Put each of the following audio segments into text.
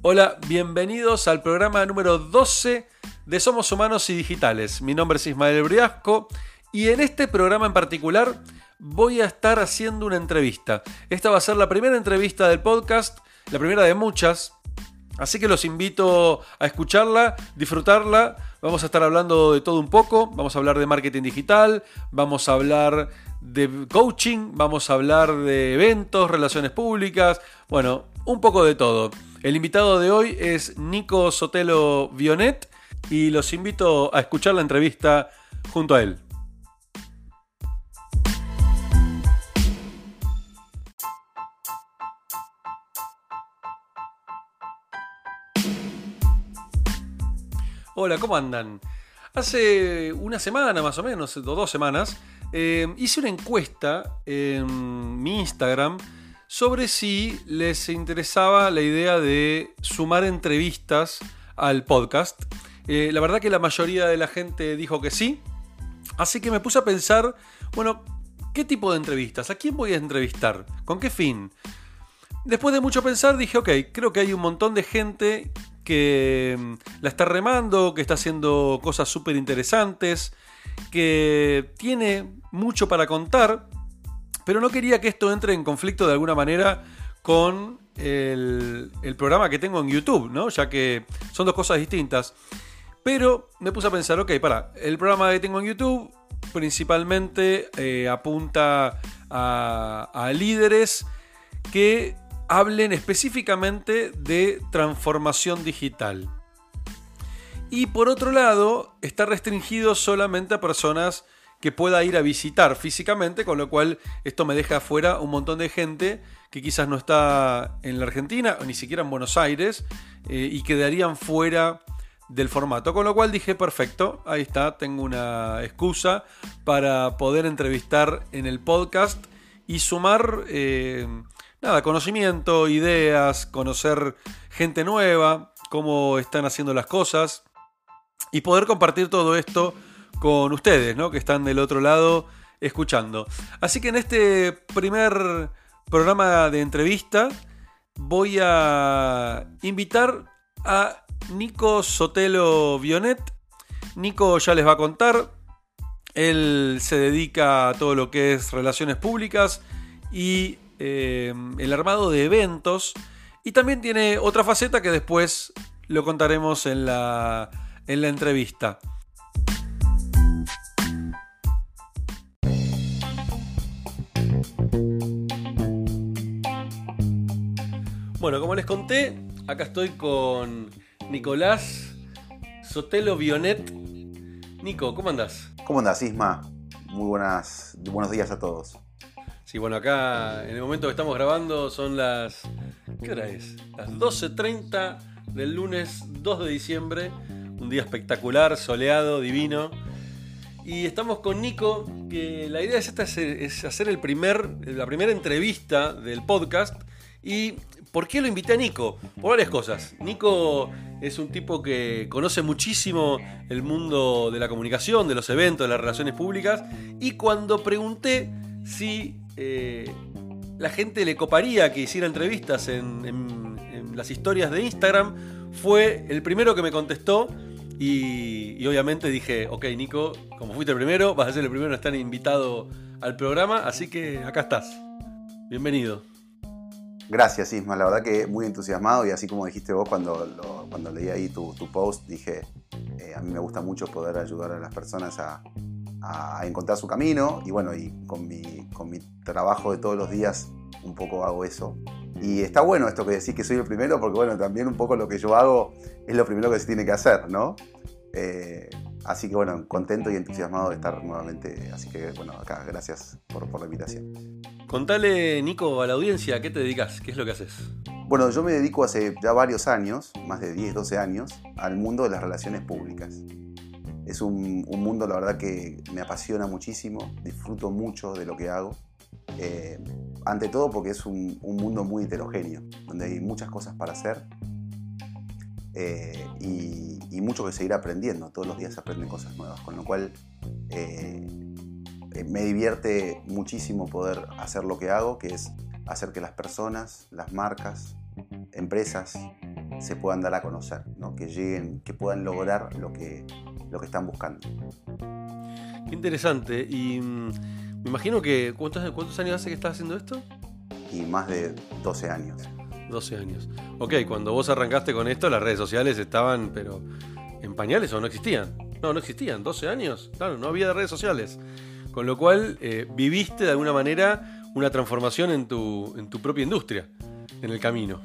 Hola, bienvenidos al programa número 12 de Somos Humanos y Digitales. Mi nombre es Ismael Briasco y en este programa en particular voy a estar haciendo una entrevista. Esta va a ser la primera entrevista del podcast, la primera de muchas. Así que los invito a escucharla, disfrutarla. Vamos a estar hablando de todo un poco. Vamos a hablar de marketing digital, vamos a hablar de coaching, vamos a hablar de eventos, relaciones públicas, bueno, un poco de todo. El invitado de hoy es Nico Sotelo Vionet y los invito a escuchar la entrevista junto a él. Hola, ¿cómo andan? Hace una semana más o menos, o dos semanas, eh, hice una encuesta en mi Instagram sobre si les interesaba la idea de sumar entrevistas al podcast. Eh, la verdad que la mayoría de la gente dijo que sí. Así que me puse a pensar, bueno, ¿qué tipo de entrevistas? ¿A quién voy a entrevistar? ¿Con qué fin? Después de mucho pensar dije, ok, creo que hay un montón de gente que mm, la está remando, que está haciendo cosas súper interesantes, que tiene mucho para contar, pero no quería que esto entre en conflicto de alguna manera con el, programa que tengo en YouTube, ¿no? Ya que son dos cosas distintas. Pero me puse a pensar, ok, para, el programa que tengo en YouTube principalmente eh, apunta a, a líderes que hablen específicamente de transformación digital. Y por otro lado, está restringido solamente a personas que pueda ir a visitar físicamente, con lo cual esto me deja afuera un montón de gente que quizás no está en la Argentina o ni siquiera en Buenos Aires eh, y quedarían fuera del formato. Con lo cual dije, perfecto, ahí está, tengo una excusa para poder entrevistar en el podcast y sumar eh, nada, conocimiento, ideas, conocer gente nueva, cómo están haciendo las cosas y poder compartir todo esto con ustedes, ¿no? Que están del otro lado escuchando. Así que en este primer programa de entrevista voy a invitar a Nico Sotelo Vionet. Nico ya les va a contar. Él se dedica a todo lo que es relaciones públicas y eh, el armado de eventos. Y también tiene otra faceta que después lo contaremos en la, en la entrevista. Bueno, como les conté, acá estoy con Nicolás Sotelo Bionet. Nico, ¿cómo andás? ¿Cómo andás, Isma? Muy buenas, buenos días a todos. Sí, bueno, acá en el momento que estamos grabando son las. ¿Qué hora es? Las 12.30 del lunes 2 de diciembre. Un día espectacular, soleado, divino. Y estamos con Nico, que la idea es esta es hacer el primer, la primera entrevista del podcast. ¿Y por qué lo invité a Nico? Por varias cosas. Nico es un tipo que conoce muchísimo el mundo de la comunicación, de los eventos, de las relaciones públicas. Y cuando pregunté si eh, la gente le coparía que hiciera entrevistas en, las historias de Instagram, fue el primero que me contestó. Y, obviamente dije, ok Nico, como fuiste el primero, vas a ser el primero en estar invitado al programa, así que acá estás. Bienvenido. Gracias Isma, la verdad que muy entusiasmado y así como dijiste vos cuando, cuando leí ahí tu, post, dije, eh, a mí me gusta mucho poder ayudar a las personas a, a encontrar su camino y bueno, y con mi, con mi trabajo de todos los días un poco hago eso. Y está bueno esto que decís que soy el primero porque bueno, también un poco lo que yo hago es lo primero que se tiene que hacer, ¿no? Eh, así que bueno, contento y entusiasmado de estar nuevamente. Así que bueno, acá, gracias por, por la invitación. Contale, Nico, a la audiencia, ¿a qué te dedicas? ¿Qué es lo que haces? Bueno, yo me dedico hace ya varios años, más de 10, 12 años, al mundo de las relaciones públicas. Es un, mundo, la verdad, que me apasiona muchísimo, disfruto mucho de lo que hago. Eh, ante todo porque es un, mundo muy heterogéneo, donde hay muchas cosas para hacer eh, y, mucho que seguir aprendiendo. Todos los días se aprenden cosas nuevas, con lo cual eh, me divierte muchísimo poder hacer lo que hago, que es hacer que las personas, las marcas, empresas se puedan dar a conocer, ¿no? que lleguen, que puedan lograr lo que, lo que están buscando. Qué interesante. Y mm, me imagino que. ¿cuántos, ¿Cuántos años hace que estás haciendo esto? Y más de 12 años. 12 años. Ok, cuando vos arrancaste con esto, las redes sociales estaban, pero en pañales o no existían. No, no existían. 12 años. Claro, no había redes sociales. Con lo cual, eh, viviste de alguna manera una transformación en tu, en tu propia industria, en el camino.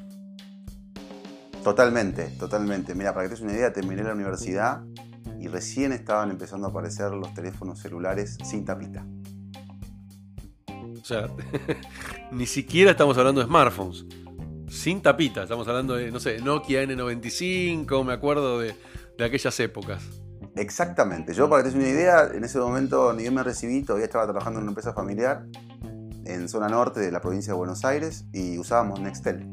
Totalmente, totalmente. Mira, para que te des una idea, terminé la universidad y recién estaban empezando a aparecer los teléfonos celulares sin tapita. O sea, ni siquiera estamos hablando de smartphones. Sin tapita, estamos hablando de, no sé, Nokia N95, me acuerdo de, aquellas épocas. Exactamente. Yo, para que te des una idea, en ese momento ni bien me recibí, todavía estaba trabajando en una empresa familiar en zona norte de la provincia de Buenos Aires y usábamos Nextel.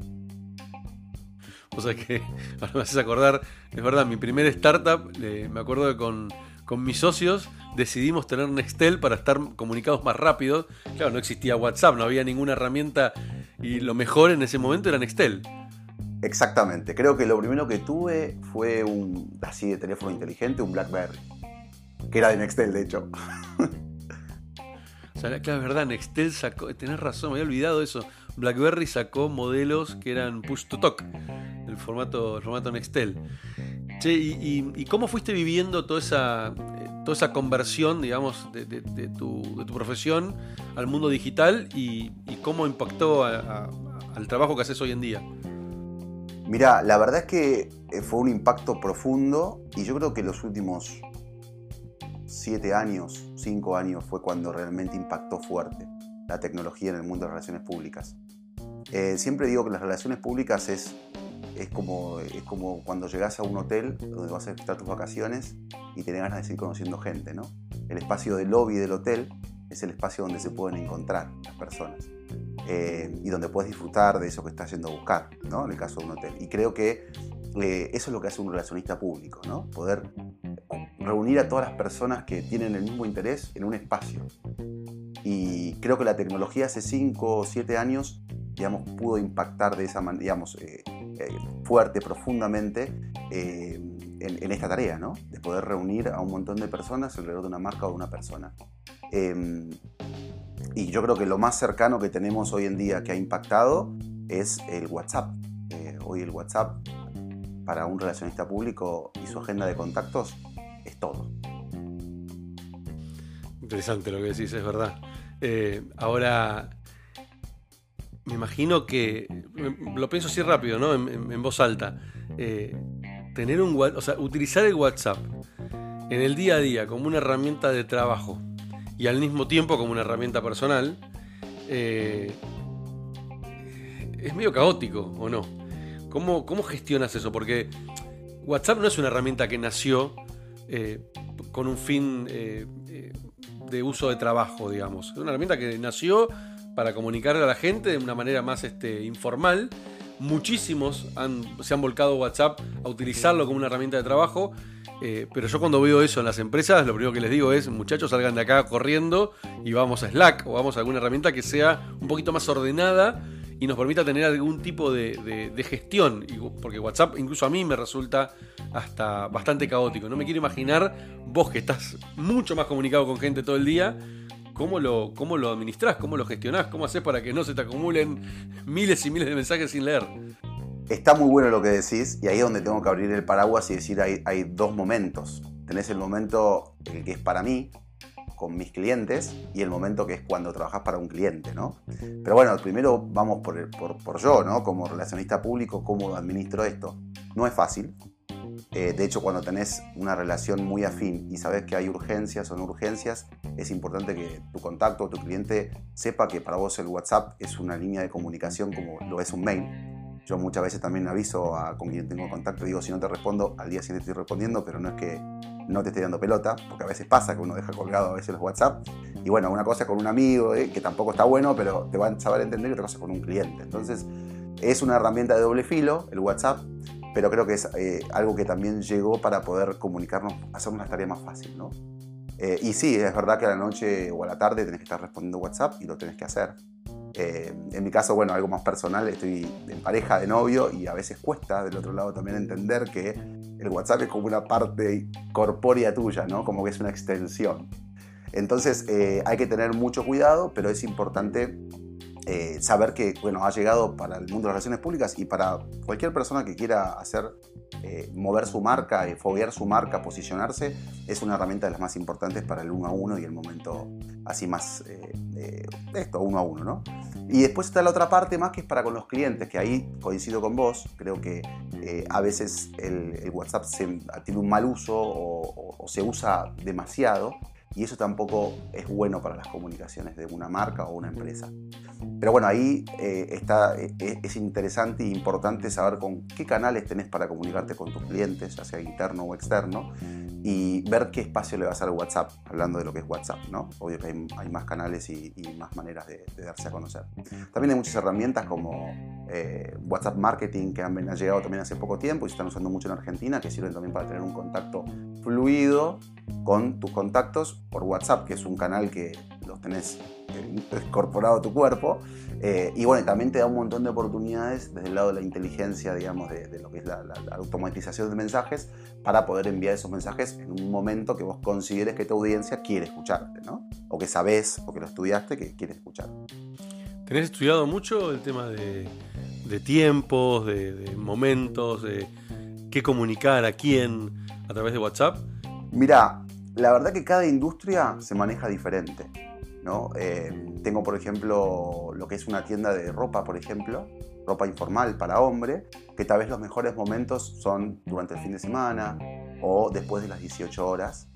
O sea que ahora me haces acordar, es verdad, mi primer startup, me acuerdo que con, con mis socios decidimos tener Nextel para estar comunicados más rápido. Claro, no existía WhatsApp, no había ninguna herramienta y lo mejor en ese momento era Nextel. Exactamente, creo que lo primero que tuve fue un así de teléfono inteligente, un BlackBerry, que era de Nextel de hecho. O sea, claro, es verdad, Nextel sacó, tenés razón, me había olvidado eso. BlackBerry sacó modelos que eran push to talk, el formato, el formato Nextel. Che, y, cómo fuiste viviendo toda esa, eh, toda esa conversión, digamos, de, tu, profesión al mundo digital y, cómo impactó al trabajo que haces hoy en día? Mira, la verdad es que eh, fue un impacto profundo y yo creo que los últimos siete años, cinco años fue cuando realmente impactó fuerte la tecnología en el mundo de las relaciones públicas. Eh, siempre digo que las relaciones públicas es es como, es como cuando llegas a un hotel donde vas a estar tus vacaciones y tenés ganas de seguir conociendo gente, ¿no? El espacio del lobby del hotel es el espacio donde se pueden encontrar las personas eh, y donde puedes disfrutar de eso que estás yendo a buscar, ¿no? En el caso de un hotel. Y creo que eh, eso es lo que hace un relacionista público, ¿no? Poder reunir a todas las personas que tienen el mismo interés en un espacio. Y creo que la tecnología hace 5 o 7 años, digamos, pudo impactar de esa manera, digamos, eh, fuerte, profundamente eh, en, esta tarea, ¿no? De poder reunir a un montón de personas alrededor de una marca o de una persona. Em, y yo creo que lo más cercano que tenemos hoy en día que ha impactado es el WhatsApp. Eh, hoy el WhatsApp para un relacionista público y su agenda de contactos es todo. Interesante lo que decís, es verdad. ahora, me imagino que, lo pienso así rápido, ¿no? En, voz alta. Eh, tener un o sea, utilizar el WhatsApp en el día a día como una herramienta de trabajo y al mismo tiempo como una herramienta personal, eh, es medio caótico, ¿o no? ¿Cómo, ¿Cómo, gestionas eso? Porque WhatsApp no es una herramienta que nació eh, con un fin de uso de trabajo, digamos. Es una herramienta que nació para comunicarle a la gente de una manera más este, informal. Muchísimos se han volcado WhatsApp a utilizarlo como una herramienta de trabajo. Eh, pero yo cuando veo eso en las empresas, lo primero que les digo es, muchachos, salgan de acá corriendo y vamos a Slack o vamos a alguna herramienta que sea un poquito más ordenada y nos permita tener algún tipo de, de, gestión. Porque WhatsApp incluso a mí me resulta hasta bastante caótico. No me quiero imaginar vos que estás mucho más comunicado con gente todo el día ¿Cómo lo, cómo lo administrás? ¿Cómo lo gestionás? ¿Cómo haces para que no se te acumulen miles y miles de mensajes sin leer? Está muy bueno lo que decís y ahí es donde tengo que abrir el paraguas y decir hay, hay dos momentos. Tenés el momento el que es para mí, con mis clientes, y el momento que es cuando trabajas para un cliente, ¿no? Pero bueno, primero vamos por, por, por yo, ¿no? Como relacionista público, ¿cómo administro esto? No es fácil, eh, de hecho, cuando tenés una relación muy afín y sabes que hay urgencias o no urgencias, es importante que tu contacto o tu cliente sepa que para vos el WhatsApp es una línea de comunicación como lo es un mail. Yo muchas veces también aviso a, con quien tengo contacto, digo, si no te respondo, al día siguiente estoy respondiendo, pero no es que no te esté dando pelota, porque a veces pasa que uno deja colgado a veces los WhatsApp. Y bueno, una cosa con un amigo, eh, que tampoco está bueno, pero te van a saber entender, y otra cosa con un cliente. Entonces, es una herramienta de doble filo, el WhatsApp, pero creo que es eh, algo que también llegó para poder comunicarnos, hacer una tarea más fácil, ¿no? Eh, y sí, es verdad que a la noche o a la tarde tenés que estar respondiendo WhatsApp y lo tenés que hacer. Eh, en mi caso, bueno, algo más personal, estoy en pareja de novio y a veces cuesta del otro lado también entender que el WhatsApp es como una parte corpórea tuya, ¿no? Como que es una extensión. Entonces eh, hay que tener mucho cuidado, pero es importante eh, saber que bueno, ha llegado para el mundo de las relaciones públicas y para cualquier persona que quiera hacer eh, mover su marca, y foguear su marca, posicionarse, es una herramienta de las más importantes para el uno a uno y el momento así más esto, uno a uno, ¿no? Y después está la otra parte más que es para con los clientes, que ahí coincido con vos, creo que a veces el, WhatsApp tiene un mal uso o se usa demasiado y eso tampoco es bueno para las comunicaciones de una marca o una empresa. Pero bueno, ahí eh, está, eh, es interesante e importante saber con qué canales tenés para comunicarte con tus clientes, ya sea interno o externo, y ver qué espacio le vas a dar WhatsApp, hablando de lo que es WhatsApp, ¿no? Obvio que hay, más canales y, más maneras de, darse a conocer. También hay muchas herramientas como eh, WhatsApp Marketing que han, han, llegado también hace poco tiempo y se están usando mucho en Argentina, que sirven también para tener un contacto fluido con tus contactos por WhatsApp, que es un canal que los tenés incorporado a tu cuerpo. Eh, y bueno, también te da un montón de oportunidades desde el lado de la inteligencia, digamos, de, lo que es la, automatización de mensajes, para poder enviar esos mensajes en un momento que vos consideres que tu audiencia quiere escucharte, ¿no? O que sabés, o que lo estudiaste, que quiere escuchar. ¿Tenés estudiado mucho el tema de, tiempos, de, de momentos, de qué comunicar a quién a través de WhatsApp? Mira, la verdad que cada industria se maneja diferente. ¿no? Eh, tengo, por ejemplo, lo que es una tienda de ropa, por ejemplo, ropa informal para hombre, que tal vez los mejores momentos son durante el fin de semana o después de las 18 horas,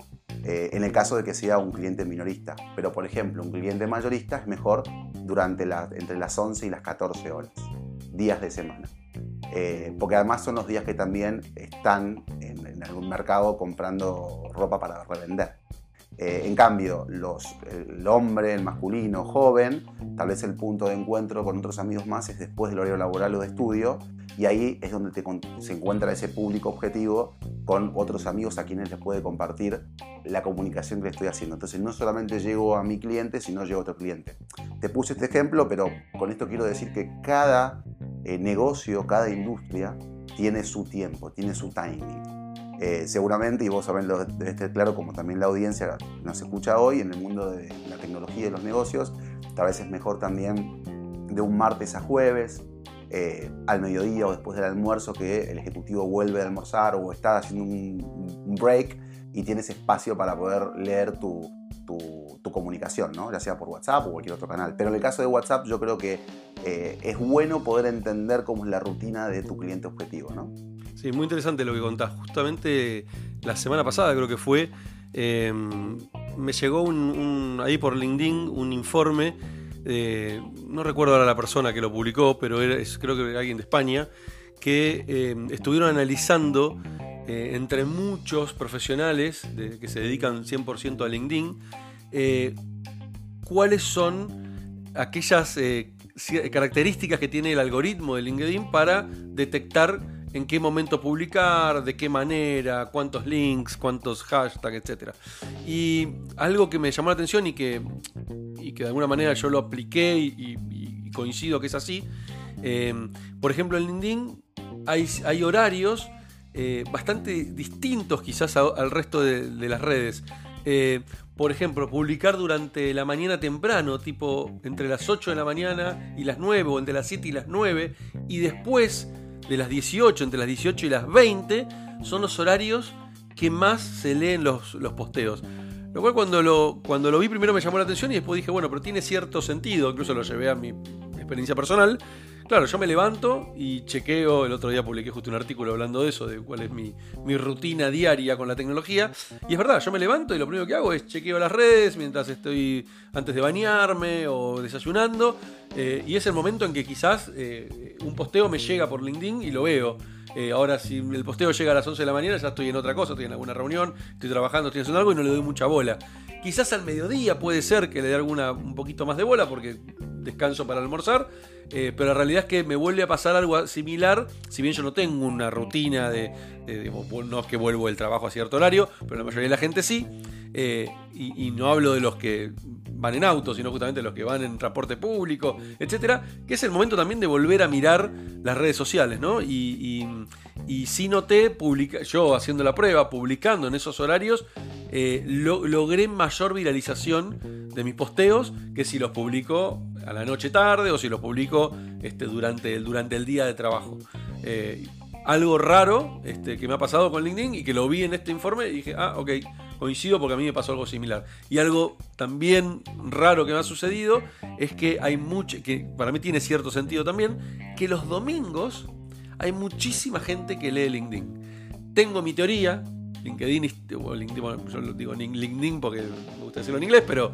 eh, en el caso de que sea un cliente minorista. Pero, por ejemplo, un cliente mayorista es mejor durante la, entre las 11 y las 14 horas, días de semana. Eh, porque además son los días que también están en, en algún mercado comprando ropa para revender. Eh, en cambio, los, el hombre, el masculino, joven, tal vez el punto de encuentro con otros amigos más es después del horario laboral o de estudio, y ahí es donde se encuentra ese público objetivo con otros amigos a quienes les puede compartir la comunicación que le estoy haciendo. Entonces, no solamente llego a mi cliente, sino llego a otro cliente. Te puse este ejemplo, pero con esto quiero decir que cada eh, negocio, cada industria tiene su tiempo, tiene su timing. Eh, seguramente, y vos sabés, debe estar claro, como también la audiencia nos escucha hoy, en el mundo de la tecnología y los negocios, tal vez es mejor también de un martes a jueves, eh, al mediodía o después del almuerzo, que el ejecutivo vuelve a almorzar o está haciendo un, break y tienes espacio para poder leer tu, comunicación, ¿no? ya sea por WhatsApp o cualquier otro canal. Pero en el caso de WhatsApp yo creo que eh, es bueno poder entender cómo es la rutina de tu cliente objetivo. ¿no? Sí, muy interesante lo que contás. Justamente la semana pasada creo que fue, em, me llegó ahí por LinkedIn un informe, no recuerdo ahora la persona que lo publicó, pero era, creo que era alguien de España, que em, estuvieron analizando eh, entre muchos profesionales que se dedican 100% a LinkedIn, eh, cuáles son aquellas eh, características que tiene el algoritmo de LinkedIn para detectar en qué momento publicar, de qué manera, cuántos links, cuántos hashtags, etc. Y algo que me llamó la atención y que, y que de alguna manera yo lo apliqué y, coincido que es así, eh, por ejemplo en LinkedIn hay, horarios eh, bastante distintos quizás al resto de, las redes. Eh, por ejemplo, publicar durante la mañana temprano, tipo entre las 8 de la mañana y las 9, o entre las 7 y las 9, y después de las 18, entre las 18 y las 20, son los horarios que más se leen los, los posteos. Lo cual cuando lo, cuando lo vi primero me llamó la atención y después dije, bueno, pero tiene cierto sentido, incluso lo llevé a mi experiencia personal. Claro, yo me levanto y chequeo, el otro día publiqué justo un artículo hablando de eso, de cuál es mi, rutina diaria con la tecnología. Y es verdad, yo me levanto y lo primero que hago es chequeo las redes mientras estoy antes de bañarme o desayunando. Eh, y es el momento en que quizás eh, un posteo me llega por LinkedIn y lo veo. Eh, ahora, si el posteo llega a las 11 de la mañana, ya estoy en otra cosa, estoy en alguna reunión, estoy trabajando, estoy haciendo algo y no le doy mucha bola. Quizás al mediodía puede ser que le dé alguna un poquito más de bola porque descanso para almorzar, eh, pero la realidad es que me vuelve a pasar algo similar, si bien yo no tengo una rutina de, no es que vuelvo del trabajo a cierto horario, pero la mayoría de la gente sí, eh, y, no hablo de los que van en auto, sino justamente los que van en transporte público, etcétera, que es el momento también de volver a mirar las redes sociales, ¿no? Y, y, sí noté, publica, yo haciendo la prueba, publicando en esos horarios, eh, logré mayor viralización de mis posteos que si los publico a la noche tarde o si los publico este, durante, el, durante el día de trabajo. Eh, algo raro este, que me ha pasado con LinkedIn y que lo vi en este informe y dije, ah, ok, coincido porque a mí me pasó algo similar. Y algo también raro que me ha sucedido es que hay mucho, que para mí tiene cierto sentido también, que los domingos hay muchísima gente que lee LinkedIn. Tengo mi teoría, LinkedIn, LinkedIn bueno, yo lo digo LinkedIn porque me gusta decirlo en inglés, pero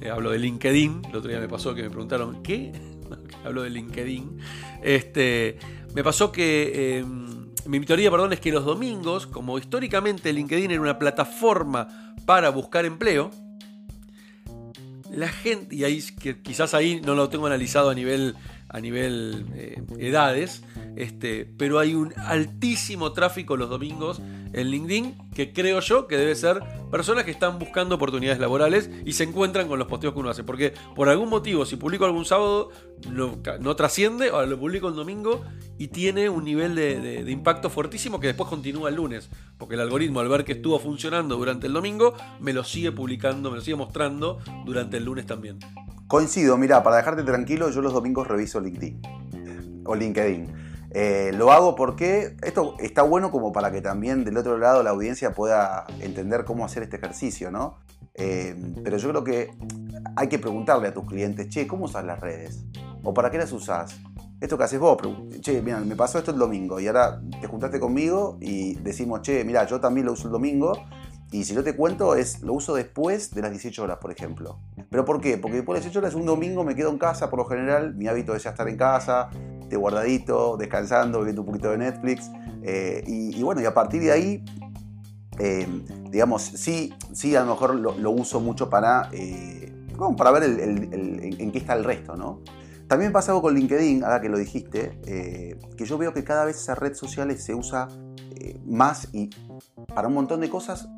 eh, hablo de LinkedIn. El otro día me pasó que me preguntaron, ¿qué? hablo de LinkedIn. Este, me pasó que... Em, mi teoría, perdón, es que los domingos, como históricamente LinkedIn era una plataforma para buscar empleo, la gente, y ahí quizás ahí no lo tengo analizado a nivel, a nivel eh, edades, este, pero hay un altísimo tráfico los domingos en LinkedIn, que creo yo que debe ser personas que están buscando oportunidades laborales y se encuentran con los posteos que uno hace. Porque por algún motivo, si publico algún sábado, no, trasciende, ahora lo publico el domingo y tiene un nivel de, impacto fuertísimo que después continúa el lunes. Porque el algoritmo, al ver que estuvo funcionando durante el domingo, me lo sigue publicando, me lo sigue mostrando durante el lunes también. Coincido, mira, para dejarte tranquilo, yo los domingos reviso LinkedIn o LinkedIn. Eh, lo hago porque esto está bueno como para que también del otro lado la audiencia pueda entender cómo hacer este ejercicio, ¿no? Eh, pero yo creo que hay que preguntarle a tus clientes, che, ¿cómo usas las redes? ¿O para qué las usas? Esto que haces vos, che, mira, me pasó esto el domingo y ahora te juntaste conmigo y decimos, che, mira, yo también lo uso el domingo y si yo te cuento, es, lo uso después de las 18 horas, por ejemplo. ¿Pero por qué? Porque después de las 18 horas, un domingo me quedo en casa, por lo general, mi hábito es ya estar en casa, de guardadito, descansando, viendo un poquito de Netflix. Eh, y, bueno, y a partir de ahí, eh, digamos, sí, sí, a lo mejor lo, uso mucho para, eh, para ver en qué está el resto, ¿no? También pasa algo con LinkedIn, ahora que lo dijiste, que yo veo que cada vez esa red social se usa más y para un montón de cosas,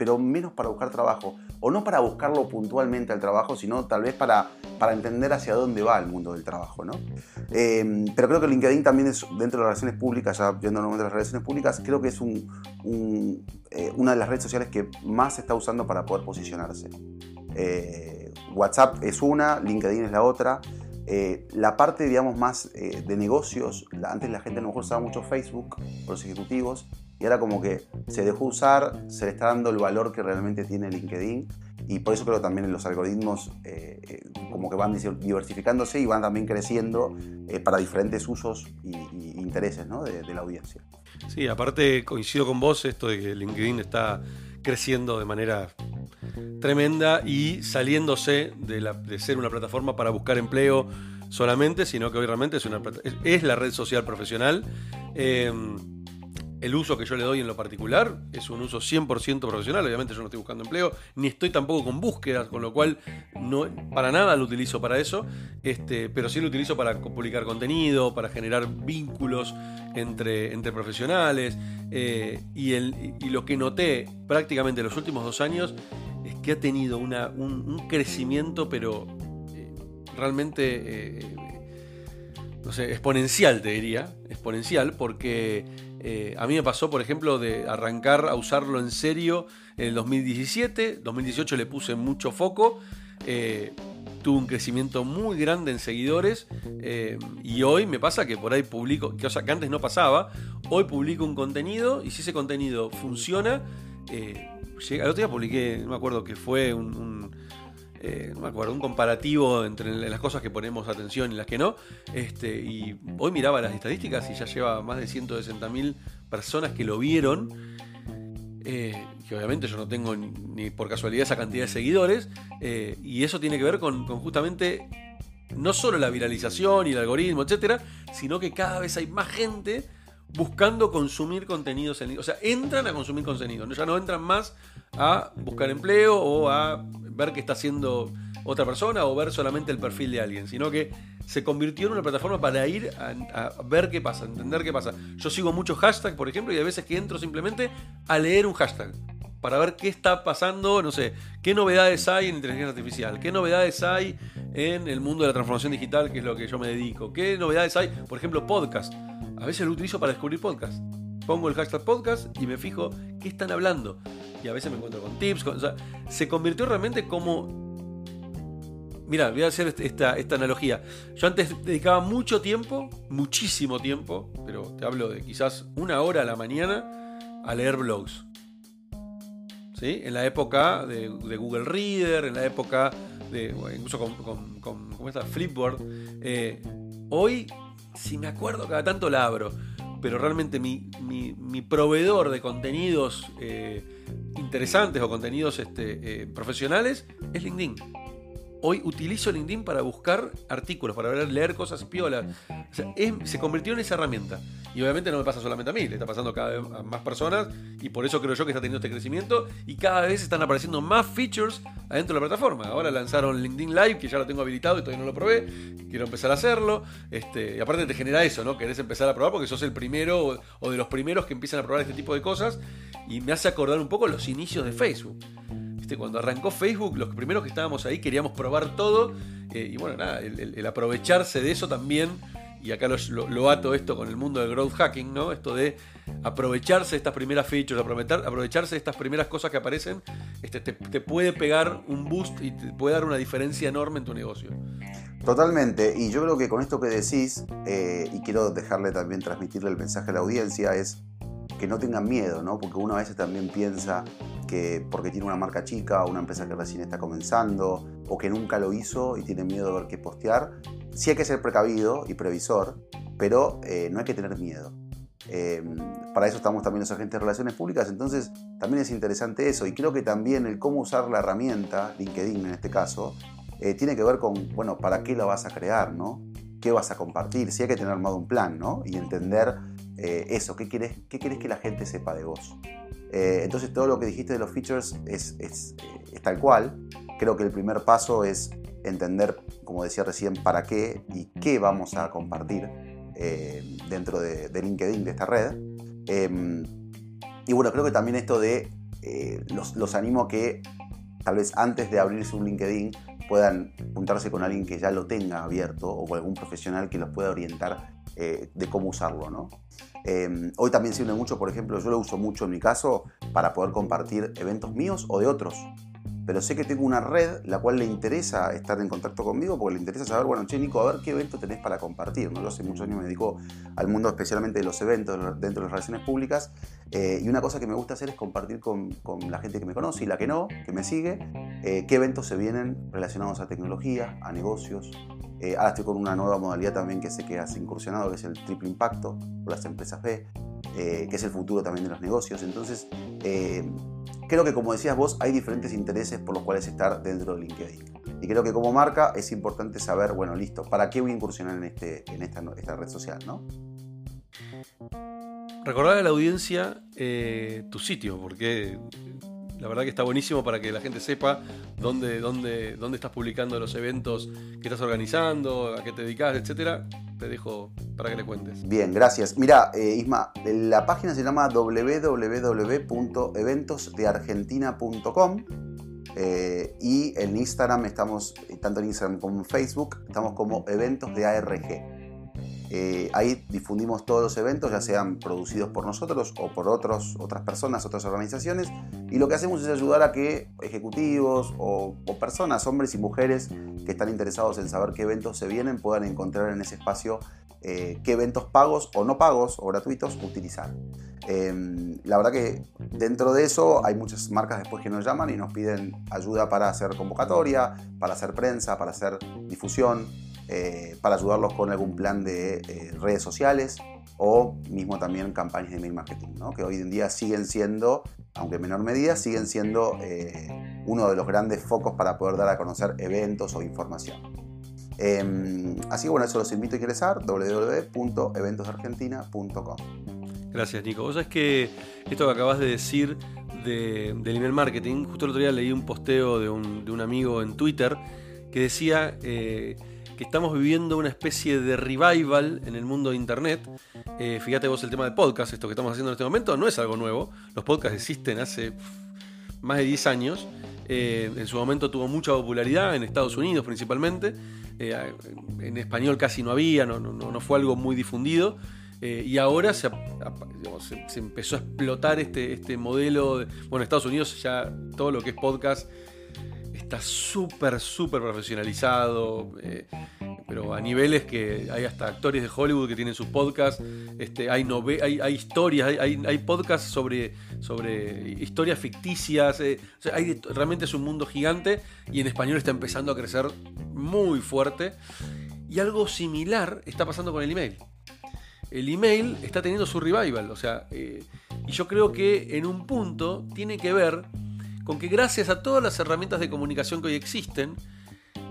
pero menos para buscar trabajo. O no para buscarlo puntualmente al trabajo, sino tal vez para, para entender hacia dónde va el mundo del trabajo. ¿no? Eh, pero creo que LinkedIn también es, dentro de las relaciones públicas, ya viendo de las relaciones públicas, creo que es un, eh, una de las redes sociales que más se está usando para poder posicionarse. Eh, WhatsApp es una, LinkedIn es la otra. la parte, digamos, más de negocios, antes la gente a lo mejor usaba mucho Facebook, los ejecutivos, y ahora como que se dejó usar, se le está dando el valor que realmente tiene LinkedIn. Y por eso creo que también los algoritmos eh, eh, como que van diversificándose y van también creciendo eh, para diferentes usos y, intereses de, la audiencia. Sí, aparte coincido con vos esto de que LinkedIn está creciendo de manera tremenda y saliéndose de, ser una plataforma para buscar empleo solamente, sino que hoy realmente es, es la red social profesional el uso que yo le doy en lo particular es un uso 100% profesional. Obviamente yo no estoy buscando empleo, ni estoy tampoco con búsquedas, con lo cual no, para nada lo utilizo para eso, este, pero sí lo utilizo para publicar contenido, para generar vínculos entre, entre profesionales. Eh, y, el, y lo que noté prácticamente en los últimos dos años es que ha tenido una, un, crecimiento, pero eh, realmente... Eh, no sé, exponencial te diría, exponencial, porque eh, a mí me pasó, por ejemplo, de arrancar a usarlo en serio en el 2017, 2018 le puse mucho foco, eh, tuve un crecimiento muy grande en seguidores. Eh, y hoy me pasa que por ahí publico, que, que antes no pasaba, hoy publico un contenido y si ese contenido funciona, llega, otro día publiqué, no me acuerdo que fue un eh, no me acuerdo, un comparativo entre las cosas que ponemos atención y las que no. Este, y hoy miraba las estadísticas y ya lleva más de 160.000 personas que lo vieron. Eh, que obviamente yo no tengo ni, por casualidad esa cantidad de seguidores. Eh, y eso tiene que ver con, justamente no solo la viralización y el algoritmo, etcétera, sino que cada vez hay más gente buscando consumir contenidos en O sea, entran a consumir contenido, ya no entran más a buscar empleo o a ver qué está haciendo otra persona o ver solamente el perfil de alguien, sino que se convirtió en una plataforma para ir a, ver qué pasa, entender qué pasa. Yo sigo muchos hashtags, por ejemplo, y a veces que entro simplemente a leer un hashtag. para ver qué está pasando, no sé, qué novedades hay en inteligencia artificial, qué novedades hay en el mundo de la transformación digital, que es lo que yo me dedico, qué novedades hay, por ejemplo, podcast. A veces lo utilizo para descubrir podcast. Pongo el hashtag podcast y me fijo qué están hablando. Y a veces me encuentro con tips. o sea, se convirtió realmente como Mira, voy a hacer este, esta, analogía. Yo antes dedicaba mucho tiempo, muchísimo tiempo, pero te hablo de quizás una hora a la mañana, a leer blogs. ¿Sí? En la época de, Google Reader, en la época de. incluso con, con, con ¿cómo está? Flipboard. Eh, hoy, si me acuerdo, cada tanto la abro. Pero realmente mi, mi, proveedor de contenidos eh, interesantes o contenidos este, eh, profesionales es LinkedIn. Hoy utilizo LinkedIn para buscar artículos, para leer cosas piolas. O sea, se convirtió en esa herramienta. Y obviamente no me pasa solamente a mí, le está pasando cada vez a más personas. Y por eso creo yo que está teniendo este crecimiento. Y cada vez están apareciendo más features adentro de la plataforma. Ahora lanzaron LinkedIn Live, que ya lo tengo habilitado y todavía no lo probé. Quiero empezar a hacerlo. Este, y aparte te genera eso, ¿no? Querés empezar a probar porque sos el primero o de los primeros que empiezan a probar este tipo de cosas. Y me hace acordar un poco los inicios de Facebook. Cuando arrancó Facebook, los primeros que estábamos ahí queríamos probar todo. Eh, y bueno, nada, el, aprovecharse de eso también. Y acá lo, ato esto con el mundo del growth hacking, ¿no? Esto de aprovecharse de estas primeras features, aprovecharse de estas primeras cosas que aparecen, este, te, puede pegar un boost y te puede dar una diferencia enorme en tu negocio. Totalmente, y yo creo que con esto que decís, eh, y quiero dejarle también transmitirle el mensaje a la audiencia, es que no tengan miedo, ¿no? Porque uno a veces también piensa que porque tiene una marca chica o una empresa que recién está comenzando o que nunca lo hizo y tiene miedo de ver qué postear, sí hay que ser precavido y previsor, pero eh, no hay que tener miedo. Em, para eso estamos también los agentes de relaciones públicas, entonces también es interesante eso y creo que también el cómo usar la herramienta, LinkedIn en este caso, eh, tiene que ver con, bueno, ¿para qué la vas a crear, no? ¿Qué vas a compartir? Si hay que tener armado un plan, ¿no? Y entender eh, eso, ¿qué quieres, ¿qué quieres que la gente sepa de vos? Eh, entonces todo lo que dijiste de los features es, es, eh, tal cual. Creo que el primer paso es entender, como decía recién, para qué y qué vamos a compartir dentro de, LinkedIn, de esta red. Em, y bueno, creo que también esto de los, los animo a que tal vez antes de abrirse un LinkedIn puedan juntarse con alguien que ya lo tenga abierto o con algún profesional que los pueda orientar eh, de cómo usarlo. ¿no? Em, hoy también sirve mucho, por ejemplo, yo lo uso mucho en mi caso para poder compartir eventos míos o de otros pero sé que tengo una red la cual le interesa estar en contacto conmigo porque le interesa saber, bueno, che, Nico, a ver qué evento tenés para compartir. ¿no? Yo hace muchos años me dedico al mundo especialmente de los eventos dentro de las relaciones públicas eh, y una cosa que me gusta hacer es compartir con, la gente que me conoce y la que no, que me sigue, eh, qué eventos se vienen relacionados a tecnología, a negocios. Eh, ahora estoy con una nueva modalidad también que sé que has incursionado, que es el triple impacto por las empresas B, que es el futuro también de los negocios. Entonces, creo que como decías vos, hay diferentes intereses por los cuales estar dentro de LinkedIn. Y creo que como marca es importante saber, bueno, listo, ¿para qué voy a incursionar en, este, en esta, esta red social? ¿no? Recordar a la audiencia eh, tu sitio, porque la verdad que está buenísimo para que la gente sepa dónde, dónde, dónde estás publicando los eventos que estás organizando, a qué te dedicas, etcétera. Te dejo para que le cuentes. Bien, gracias. Mira, eh, Isma, la página se llama www.eventosdeargentina.com eh, y en Instagram estamos, tanto en Instagram como en Facebook, estamos como Eventos de ARG. Eh, ahí difundimos todos los eventos, ya sean producidos por nosotros o por otros, otras personas, otras organizaciones. Y lo que hacemos es ayudar a que ejecutivos o, personas, hombres y mujeres que están interesados en saber qué eventos se vienen, puedan encontrar en ese espacio eh, qué eventos pagos o no pagos o gratuitos utilizar. Em, la verdad que dentro de eso hay muchas marcas después que nos llaman y nos piden ayuda para hacer convocatoria, para hacer prensa, para hacer difusión. Eh, para ayudarlos con algún plan de eh, redes sociales o mismo también campañas de email marketing, que hoy en día siguen siendo, aunque en menor medida, siguen siendo eh, uno de los grandes focos para poder dar a conocer eventos o información. Em, así que bueno, eso los invito a ingresar www.eventosargentina.com. Gracias Nico. Vos sabés que esto que acabas de decir de, del email marketing, justo el otro día leí un posteo de un amigo en Twitter que decía que estamos viviendo una especie de revival en el mundo de Internet. Eh, fíjate vos el tema de podcast, esto que estamos haciendo en este momento no es algo nuevo. Los podcasts existen hace más de 10 años. Eh, en su momento tuvo mucha popularidad en Estados Unidos principalmente. Eh, en español casi no había, no, no, no fue algo muy difundido. Y ahora se, se, empezó a explotar este, este modelo. De, bueno, en Estados Unidos ya todo lo que es podcast está súper, súper profesionalizado. Eh, pero a niveles que hay hasta actores de Hollywood que tienen sus podcasts. Este, hay, hay, hay, historias, hay, hay, podcasts sobre, sobre historias ficticias. Eh, hay, realmente es un mundo gigante y en español está empezando a crecer muy fuerte. Y algo similar está pasando con el email el email está teniendo su revival. O sea, eh, y yo creo que en un punto tiene que ver con que gracias a todas las herramientas de comunicación que hoy existen,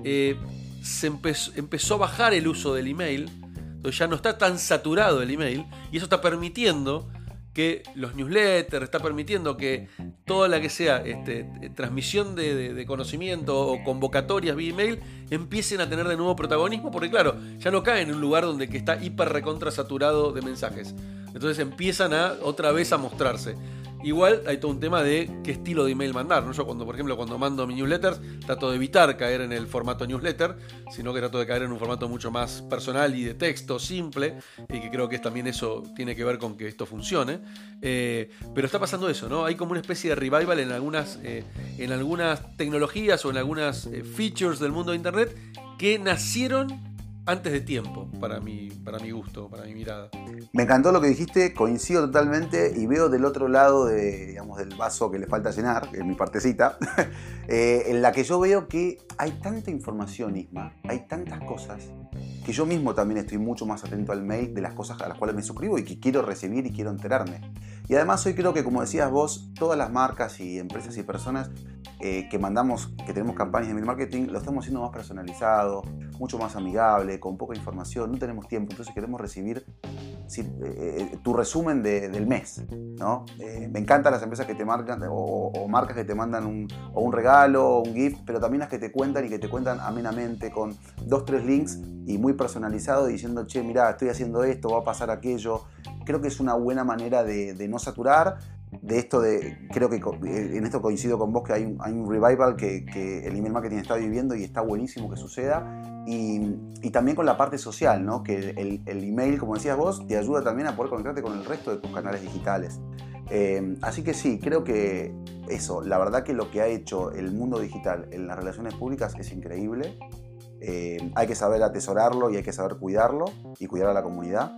eh, se empezó, a bajar el uso del email. Entonces ya no está tan saturado el email y eso está permitiendo que los newsletters, está permitiendo que toda la que sea este, transmisión de, conocimiento o convocatorias vía email empiecen a tener de nuevo protagonismo, porque claro, ya no caen en un lugar donde que está hiper recontra saturado de mensajes. Entonces empiezan a otra vez a mostrarse. Igual hay todo un tema de qué estilo de email mandar. ¿no? Yo cuando, por ejemplo, cuando mando mi newsletters, trato de evitar caer en el formato newsletter, sino que trato de caer en un formato mucho más personal y de texto, simple, y que creo que también eso tiene que ver con que esto funcione. Eh, pero está pasando eso, ¿no? Hay como una especie de revival en algunas, eh, en algunas tecnologías o en algunas eh, features del mundo de Internet que nacieron antes de tiempo, para mi, para mi gusto, para mi mirada. Me encantó lo que dijiste, coincido totalmente y veo del otro lado de, digamos, del vaso que le falta llenar, en mi partecita, eh, en la que yo veo que hay tanta información, Isma, hay tantas cosas, que yo mismo también estoy mucho más atento al mail de las cosas a las cuales me suscribo y que quiero recibir y quiero enterarme. Y además hoy creo que, como decías vos, todas las marcas y empresas y personas eh, que mandamos, que tenemos campañas de mail marketing, lo estamos haciendo más personalizado, mucho más amigable, con poca información, no tenemos tiempo, entonces queremos recibir eh, eh, tu resumen del mes. ¿no? me encantan las empresas que te marcan, o, marcas que te mandan un, o un regalo, un gift, pero también las que te cuentan y que te cuentan amenamente, con dos, tres links y muy personalizado, diciendo, che, mira, estoy haciendo esto, va a pasar aquello creo que es una buena manera de, no saturar. De esto de, creo que eh, en esto coincido con vos que hay un, revival que, el email marketing está viviendo y está buenísimo que suceda. Y, también con la parte social, ¿no? que el, email, como decías vos, te ayuda también a poder conectarte con el resto de tus canales digitales. Eh, así que sí, creo que eso, la verdad que lo que ha hecho el mundo digital en las relaciones públicas es increíble. Eh, hay que saber atesorarlo y hay que saber cuidarlo y cuidar a la comunidad.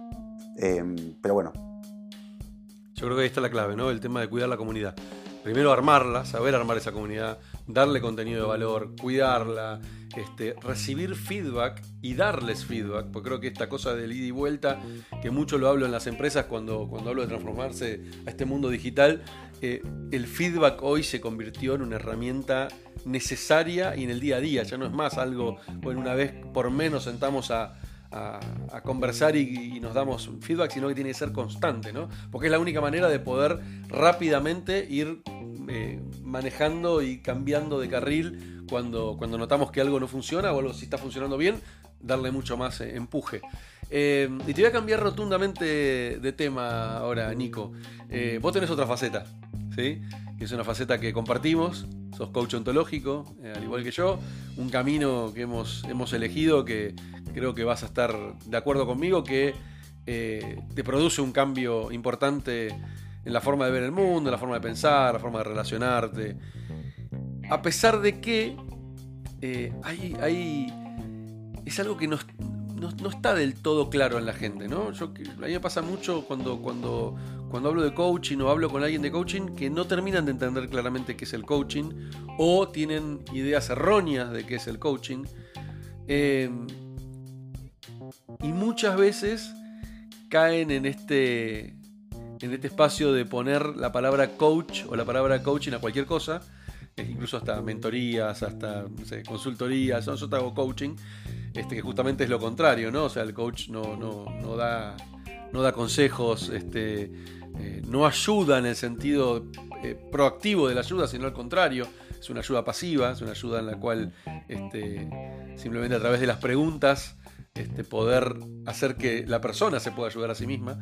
Em, pero bueno. Yo creo que ahí está la clave, ¿no? El tema de cuidar la comunidad. Primero armarla, saber armar esa comunidad, darle contenido de valor, cuidarla, este, recibir feedback y darles feedback, porque creo que esta cosa del ida y vuelta, que mucho lo hablo en las empresas cuando, cuando hablo de transformarse a este mundo digital, eh, el feedback hoy se convirtió en una herramienta necesaria y en el día a día, ya no es más algo, bueno, una vez por menos sentamos a, a, conversar y, nos damos feedback, sino que tiene que ser constante, ¿no? Porque es la única manera de poder rápidamente ir eh, manejando y cambiando de carril cuando, cuando notamos que algo no funciona o algo si está funcionando bien, darle mucho más eh, empuje. Eh, y te voy a cambiar rotundamente de tema ahora, Nico. vos tenés otra faceta, ¿sí? Es una faceta que compartimos, sos coach ontológico, al igual que yo, un camino que hemos, hemos elegido que, creo que vas a estar de acuerdo conmigo que eh, te produce un cambio importante en la forma de ver el mundo, en la forma de pensar, la forma de relacionarte. A pesar de que eh, hay, hay, es algo que no, está del todo claro en la gente, ¿no? Yo, a mí me pasa mucho cuando, cuando, cuando hablo de coaching o hablo con alguien de coaching que no terminan de entender claramente qué es el coaching o tienen ideas erróneas de qué es el coaching. Eh, y muchas veces caen en este, en este espacio de poner la palabra coach o la palabra coaching a cualquier cosa, incluso hasta mentorías, hasta consultorías, yo te hago coaching, este, que justamente es lo contrario, ¿no? O sea, el coach no, no, da, no da consejos, este, eh, no ayuda en el sentido eh, proactivo de la ayuda, sino al contrario, es una ayuda pasiva, es una ayuda en la cual este, simplemente a través de las preguntas este, poder hacer que la persona se pueda ayudar a sí misma.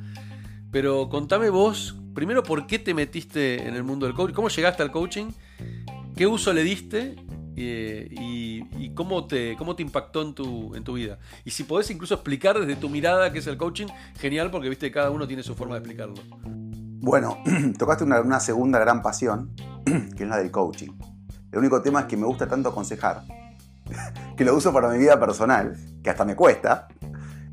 Pero contame vos, primero, por qué te metiste en el mundo del coaching, cómo llegaste al coaching ¿qué uso le diste eh, y, cómo, te, cómo te impactó en tu, en tu vida? Y si podés incluso explicar desde tu mirada qué es el coaching, genial porque viste cada uno tiene su forma de explicarlo. Bueno, tocaste una, una segunda gran pasión, que es la del coaching. El único tema es que me gusta tanto aconsejar, que lo uso para mi vida personal, que hasta me cuesta,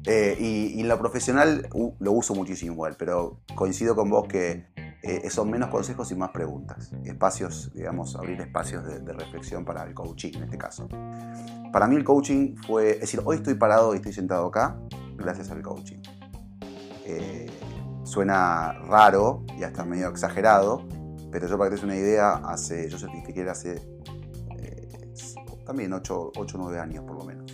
eh, y, lo profesional lo uso muchísimo igual, pero coincido con vos que eh, son menos consejos y más preguntas. Espacios, digamos, abrir espacios de, reflexión para el coaching en este caso. Para mí el coaching fue, es decir, hoy estoy parado y estoy sentado acá gracias al coaching. Eh, suena raro y hasta medio exagerado, pero yo para que te una idea, hace, yo certifiqué hace también 8 o 9 años por lo menos.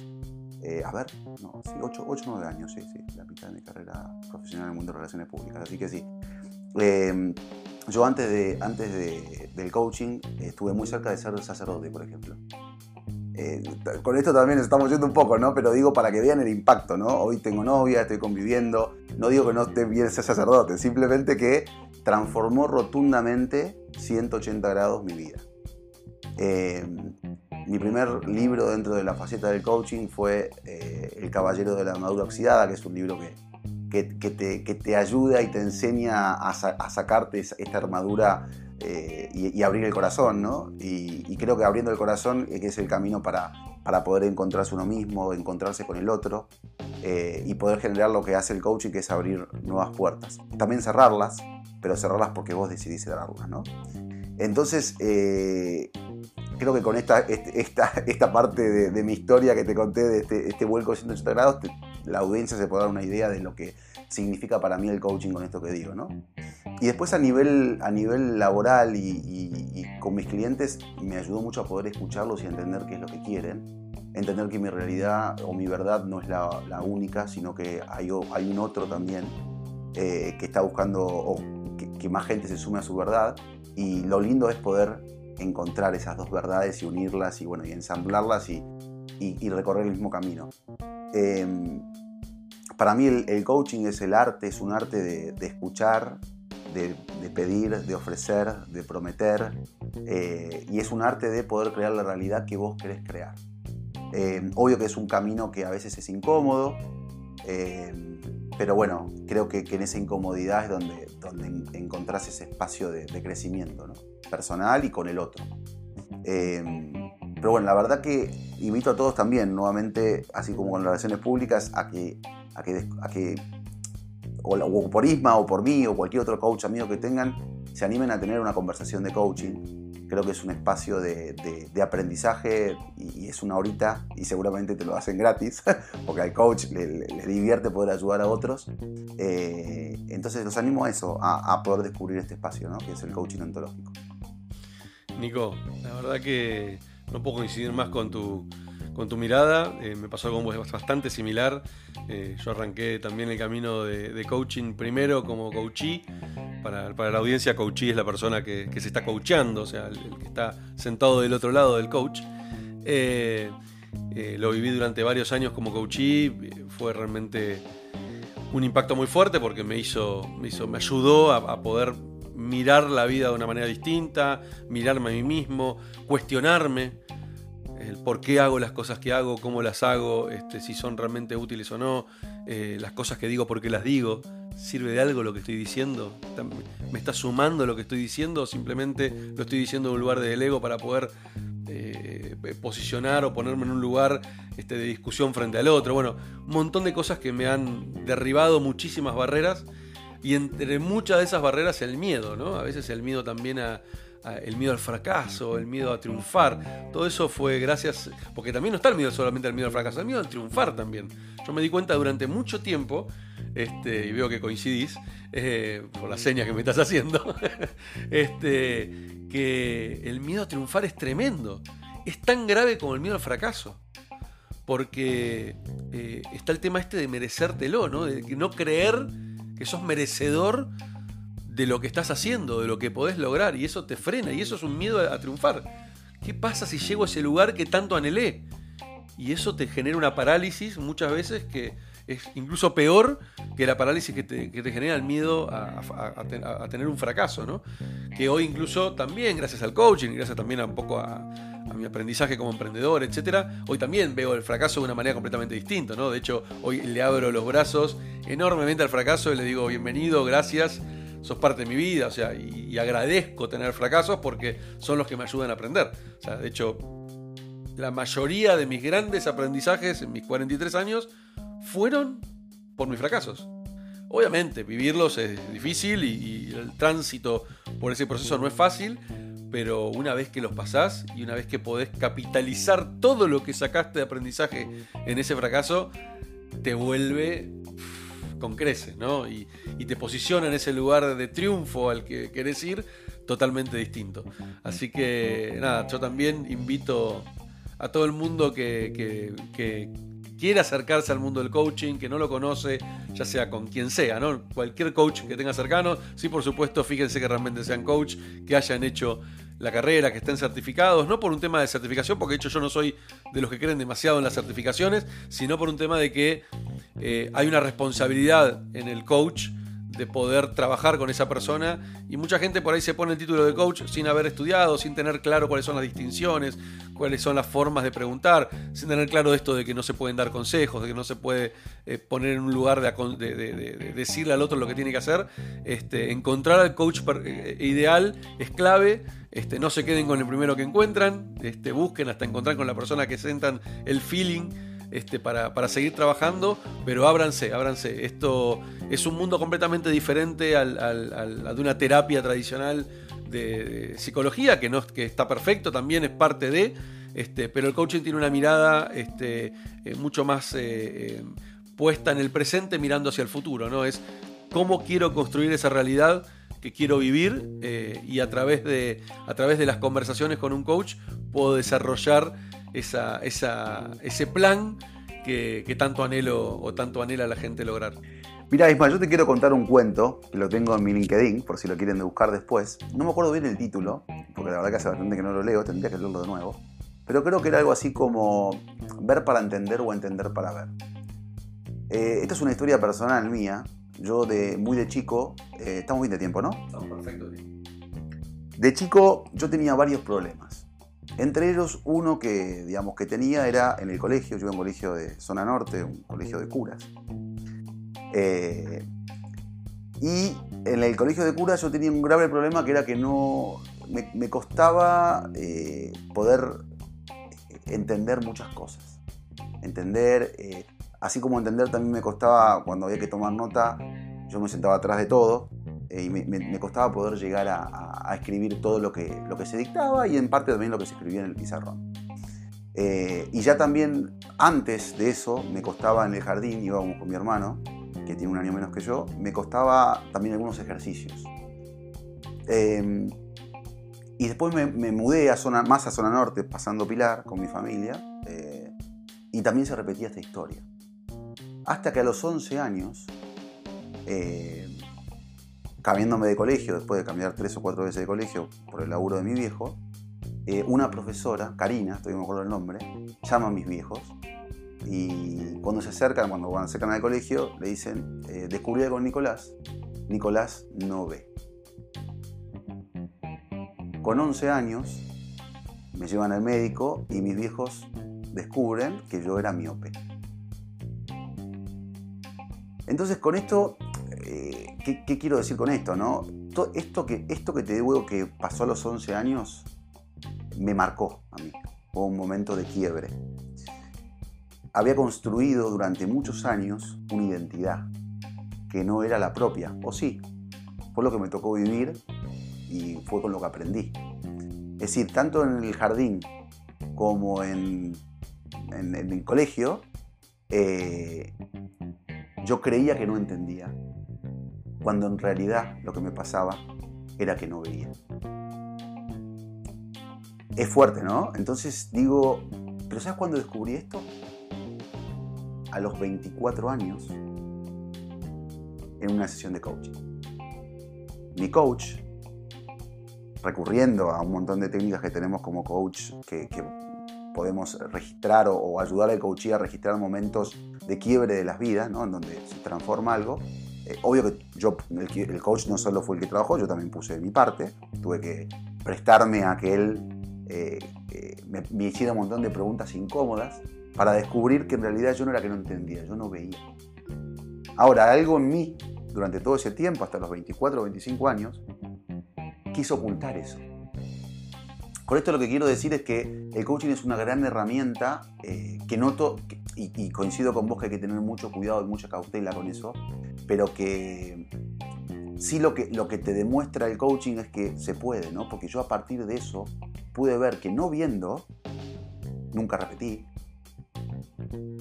Eh, a ver, no, sí, 8 o 9 años, sí, sí, la mitad de mi carrera profesional en el mundo de relaciones públicas, así que sí. Em, yo antes, de, antes de, del coaching estuve muy cerca de ser sacerdote, por ejemplo. Eh, con esto también estamos yendo un poco, ¿no? Pero digo para que vean el impacto, ¿no? Hoy tengo novia, estoy conviviendo. No digo que no esté bien ser sacerdote, simplemente que transformó rotundamente 180 grados mi vida. Eh, mi primer libro dentro de la faceta del coaching fue eh, El Caballero de la Armadura Oxidada, que es un libro que, que, te, ayuda y te enseña a, sacarte esta armadura eh, y, abrir el corazón, ¿no? Y, creo que abriendo el corazón que es el camino para, para poder encontrarse uno mismo, encontrarse con el otro eh, y poder generar lo que hace el coaching, que es abrir nuevas puertas. También cerrarlas, pero cerrarlas porque vos decidís cerrarlas, ¿no? Entonces, creo que con esta, este, esta, esta parte de, mi historia que te conté de este, este vuelco de 180 grados, la audiencia se puede dar una idea de lo que significa para mí el coaching con esto que digo, ¿no? Y después a nivel, a nivel laboral y, con mis clientes me ayudó mucho a poder escucharlos y entender qué es lo que quieren, entender que mi realidad o mi verdad no es la, única, sino que hay, hay un otro también eh, que está buscando que, que más gente se sume a su verdad y lo lindo es poder encontrar esas dos verdades y unirlas y, bueno, y ensamblarlas y, recorrer el mismo camino. Em, para mí el, coaching es el arte, es un arte de, escuchar, de, pedir, de ofrecer, de prometer, eh, y es un arte de poder crear la realidad que vos querés crear. Em, obvio que es un camino que a veces es incómodo, em, pero bueno, creo que, en esa incomodidad es donde, donde encontrás ese espacio de, de crecimiento. ¿no? Personal y con el otro. Em, pero bueno, la verdad que invito a todos también, nuevamente, así como con relaciones públicas, a que, a que, a que o, por Isma o por mí o cualquier otro coach amigo que tengan, se animen a tener una conversación de coaching. Creo que es un espacio de, de, aprendizaje y, es una horita y seguramente te lo hacen gratis, porque al coach le, divierte poder ayudar a otros. Eh, entonces los animo a eso, a, a, poder descubrir este espacio, ¿no? que es el coaching ontológico. Nico, la verdad que no puedo coincidir más con tu, con tu mirada. Eh, me pasó algo bastante similar. Eh, yo arranqué también el camino de, coaching primero como coachee. Para, la audiencia, coachee es la persona que, se está coachando, o sea, el, que está sentado del otro lado del coach. Eh, lo viví durante varios años como coachee. Fue realmente un impacto muy fuerte porque me hizo, me, hizo, me ayudó a poder mirar la vida de una manera distinta, mirarme a mí mismo, cuestionarme el por qué hago las cosas que hago, cómo las hago, este, si son realmente útiles o no, eh, las cosas que digo, por qué las digo, sirve de algo lo que estoy diciendo, me está sumando lo que estoy diciendo o simplemente lo estoy diciendo en un lugar del ego para poder eh, posicionar o ponerme en un lugar este, de discusión frente al otro. Bueno, un montón de cosas que me han derribado muchísimas barreras y entre muchas de esas barreras el miedo, ¿no? A veces el miedo también a, el miedo al fracaso, el miedo a triunfar. Todo eso fue gracias, porque también no está el miedo solamente al miedo al fracaso, el miedo al triunfar también. Yo me di cuenta durante mucho tiempo, este, y veo que coincidís, eh, por las señas que me estás haciendo, este, que el miedo a triunfar es tremendo. Es tan grave como el miedo al fracaso. Porque eh, está el tema este de merecértelo, ¿no? De no creer que sos merecedor de lo que estás haciendo, de lo que podés lograr, y eso te frena, y eso es un miedo a, triunfar. ¿Qué pasa si llego a ese lugar que tanto anhelé? Y eso te genera una parálisis muchas veces que es incluso peor que la parálisis que te, genera el miedo a, tener un fracaso, ¿no? Que hoy incluso también, gracias al coaching, gracias también a un poco a, mi aprendizaje como emprendedor, etcétera, hoy también veo el fracaso de una manera completamente distinta, ¿no? De hecho, hoy le abro los brazos enormemente al fracaso y le digo bienvenido, gracias, sos parte de mi vida, o sea, y, y agradezco tener fracasos porque son los que me ayudan a aprender. O sea, de hecho, la mayoría de mis grandes aprendizajes en mis 43 años fueron por mis fracasos. Obviamente, vivirlos es difícil y, el tránsito por ese proceso no es fácil, pero una vez que los pasás y una vez que podés capitalizar todo lo que sacaste de aprendizaje en ese fracaso, te vuelve con creces, ¿no? Y, te posiciona en ese lugar de triunfo al que querés ir totalmente distinto. Así que nada, yo también invito a todo el mundo que, quiere acercarse al mundo del coaching, que no lo conoce, ya sea con quien sea, ¿no? Cualquier coach que tenga cercano, sí, por supuesto, fíjense que realmente sean coach, que hayan hecho la carrera, que estén certificados, no por un tema de certificación, porque de hecho yo no soy de los que creen demasiado en las certificaciones, sino por un tema de que eh, hay una responsabilidad en el coach de poder trabajar con esa persona. Y mucha gente por ahí se pone el título de coach sin haber estudiado, sin tener claro cuáles son las distinciones, cuáles son las formas de preguntar, sin tener claro esto de que no se pueden dar consejos, de que no se puede eh, poner en un lugar de, decirle al otro lo que tiene que hacer. Este, encontrar al coach eh, ideal es clave. Este, no se queden con el primero que encuentran, este, busquen hasta encontrar con la persona que sentan el feeling este, para, seguir trabajando, pero ábranse, ábranse. Esto es un mundo completamente diferente al, de una terapia tradicional de, psicología, que, no, que está perfecto, también es parte de, pero el coaching tiene una mirada eh, mucho más eh, eh, puesta en el presente mirando hacia el futuro, ¿no? Es cómo quiero construir esa realidad que quiero vivir y a través, de, a través de las conversaciones con un coach puedo desarrollar esa, ese plan que, tanto anhelo o tanto anhela la gente lograr. Mira, Ismael, yo te quiero contar un cuento, que lo tengo en mi LinkedIn, por si lo quieren buscar después. No me acuerdo bien el título, porque la verdad que hace bastante que no lo leo, tendría que leerlo de nuevo. Pero creo que era algo así como ver para entender o entender para ver. Eh, esta es una historia personal mía. Yo de muy de chico, eh, estamos bien de tiempo, ¿no? Estamos perfecto. De chico yo tenía varios problemas. Entre ellos, uno que, digamos, que tenía era en el colegio, yo iba a un colegio de zona norte, un colegio de curas. Eh, y en el colegio de curas yo tenía un grave problema que era que no me, costaba eh, poder entender muchas cosas. Entender, eh, así como entender también me costaba cuando había que tomar nota, yo me sentaba atrás de todo y me, costaba poder llegar a, escribir todo lo que, lo que se dictaba y en parte también lo que se escribía en el pizarrón. Eh, y ya también antes de eso me costaba en el jardín, íbamos con mi hermano, que tiene un año menos que yo, me costaba también algunos ejercicios. Em, y después me, mudé a zona, más a zona norte, pasando Pilar con mi familia, eh, y también se repetía esta historia. Hasta que a los 11 años, eh, cambiándome de colegio, después de cambiar tres o cuatro veces de colegio por el laburo de mi viejo, eh, una profesora, Karina, estoy me acuerdo el nombre, llama a mis viejos y cuando se acercan, cuando van acercan al colegio, le dicen, eh, descubrí con Nicolás, Nicolás no ve. Con 11 años me llevan al médico y mis viejos descubren que yo era miope. Entonces con esto eh, ¿qué, quiero decir con esto? No? Esto, que, esto que te digo que pasó a los 11 años me marcó a mí. Fue un momento de quiebre. Había construido durante muchos años una identidad que no era la propia, o sí, fue lo que me tocó vivir y fue con lo que aprendí. Es decir, tanto en el jardín como en, en, el colegio, eh, yo creía que no entendía cuando en realidad lo que me pasaba era que no veía. Es fuerte, ¿no? Entonces digo, ¿pero sabes cuándo descubrí esto? A los 24 años, en una sesión de coaching. Mi coach, recurriendo a un montón de técnicas que tenemos como coach, que, podemos registrar o, ayudar al coachee a registrar momentos de quiebre de las vidas, ¿no? en donde se transforma algo. Eh, obvio que yo, el, coach no solo fue el que trabajó, yo también puse de mi parte, tuve que prestarme a que él eh, me, me, hiciera un montón de preguntas incómodas para descubrir que en realidad yo no era que no entendía, yo no veía. Ahora, algo en mí, durante todo ese tiempo, hasta los 24 o 25 años, quiso ocultar eso. Con esto lo que quiero decir es que el coaching es una gran herramienta eh, que noto, y, coincido con vos que hay que tener mucho cuidado y mucha cautela con eso, pero que sí lo que, lo que te demuestra el coaching es que se puede, ¿no? Porque yo a partir de eso pude ver que no viendo, nunca repetí,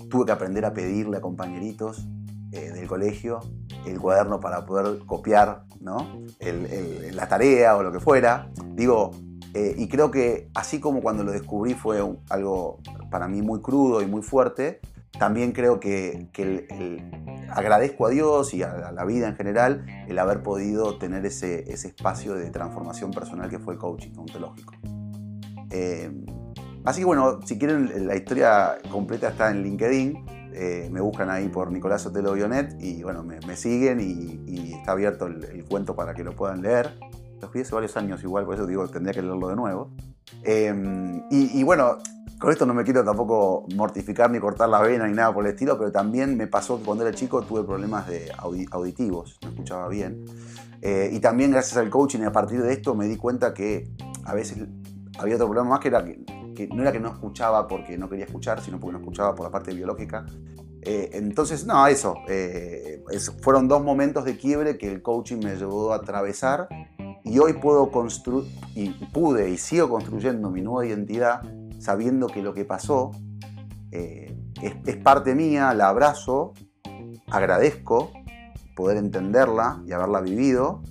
tuve que aprender a pedirle a compañeritos eh, del colegio el cuaderno para poder copiar ¿no? la tarea o lo que fuera. Digo, eh, y creo que así como cuando lo descubrí fue algo para mí muy crudo y muy fuerte, también creo que, agradezco a Dios y a, la vida en general el haber podido tener ese, espacio de transformación personal que fue el coaching ontológico. Eh, así que bueno, si quieren la historia completa está en LinkedIn, eh, me buscan ahí por Nicolás Otelo Bionet y bueno, me, siguen y, está abierto el, cuento para que lo puedan leer. Lo escribí hace varios años igual, por eso digo, tendría que leerlo de nuevo. Em, y, bueno, con esto no me quiero tampoco mortificar ni cortar la vena ni nada por el estilo, pero también me pasó que cuando era chico tuve problemas de auditivos, no escuchaba bien. Eh, y también gracias al coaching y a partir de esto me di cuenta que a veces había otro problema más que era que que no era que no escuchaba porque no quería escuchar, sino porque no escuchaba por la parte biológica. Eh, entonces, no, eso, eh, fueron dos momentos de quiebre que el coaching me ayudó a atravesar y hoy puedo construir, y pude y sigo construyendo mi nueva identidad sabiendo que lo que pasó eh, es, es parte mía, la abrazo, agradezco poder entenderla y haberla vivido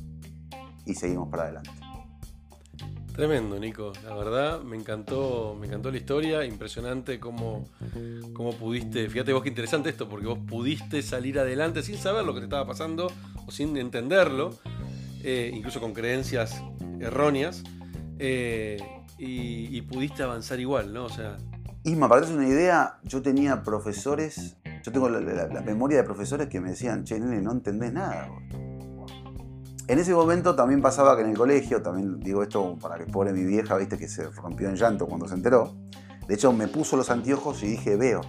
y seguimos para adelante. Tremendo, Nico. La verdad, me encantó, me encantó la historia. Impresionante cómo, cómo pudiste. Fíjate vos qué interesante esto, porque vos pudiste salir adelante sin saber lo que te estaba pasando o sin entenderlo, eh, incluso con creencias erróneas, eh, y, pudiste avanzar igual, ¿no? O sea. Isma, para darte una idea, yo tenía profesores, yo tengo la, memoria de profesores que me decían, che, nene, no entendés nada. En ese momento también pasaba que en el colegio, también digo esto para que pobre mi vieja, viste, que se rompió en llanto cuando se enteró. De hecho, me puso los anteojos y dije, veo.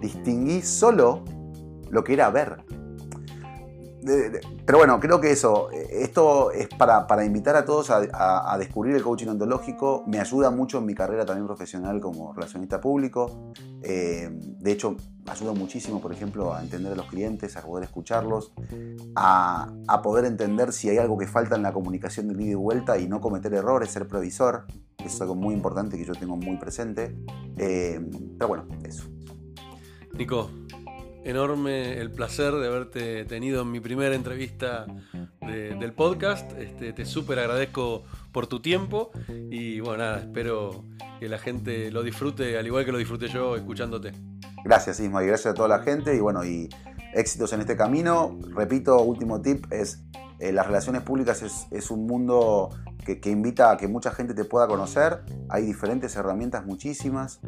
Distinguí solo lo que era ver pero bueno, creo que eso, eh, esto es para, invitar a todos a, descubrir el coaching ontológico. Me ayuda mucho en mi carrera también profesional como relacionista público. Eh, de hecho, ayuda muchísimo, por ejemplo, a entender a los clientes, a poder escucharlos, a, poder entender si hay algo que falta en la comunicación de ida y vuelta y no cometer errores, ser previsor. Eso es algo muy importante que yo tengo muy presente. Eh, pero bueno, eso. Nico, enorme el placer de haberte tenido en mi primera entrevista del podcast. Este, te súper agradezco por tu tiempo y bueno, nada, espero que la gente lo disfrute al igual que lo disfruté yo escuchándote. Gracias Isma y gracias a toda la gente y bueno, y éxitos en este camino. Repito, último tip es eh, las relaciones públicas es, es un mundo que, invita a que mucha gente te pueda conocer. Hay diferentes herramientas, muchísimas.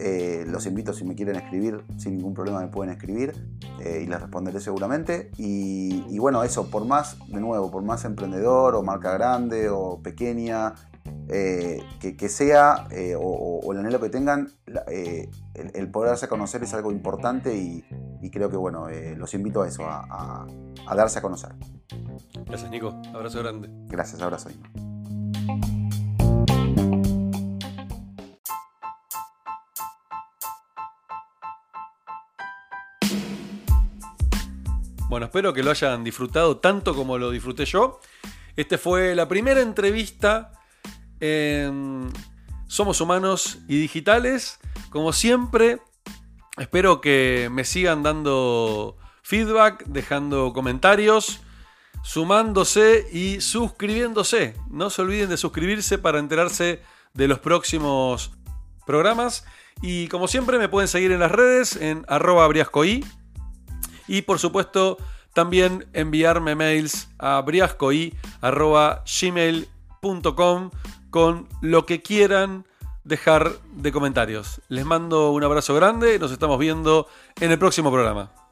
Eh, los invito si me quieren escribir, sin ningún problema me pueden escribir eh, y les responderé seguramente. Y, bueno, eso, por más, de nuevo, por más emprendedor o marca grande o pequeña, eh, que, sea o, el anhelo que tengan, el, poder darse a conocer es algo importante y, creo que bueno, los invito a eso, a, a, darse a conocer. Gracias Nico, abrazo grande. Gracias, abrazo. Bueno, espero que lo hayan disfrutado tanto como lo disfruté yo. Este fue la primera entrevista en Somos Humanos y Digitales. Como siempre, espero que me sigan dando feedback, dejando comentarios sumándose y suscribiéndose. No se olviden de suscribirse para enterarse de los próximos programas. Y como siempre me pueden seguir en las redes en arroba briascoy. Y por supuesto también enviarme mails a briascoy.gmail.com con lo que quieran dejar de comentarios. Les mando un abrazo grande, nos estamos viendo en el próximo programa.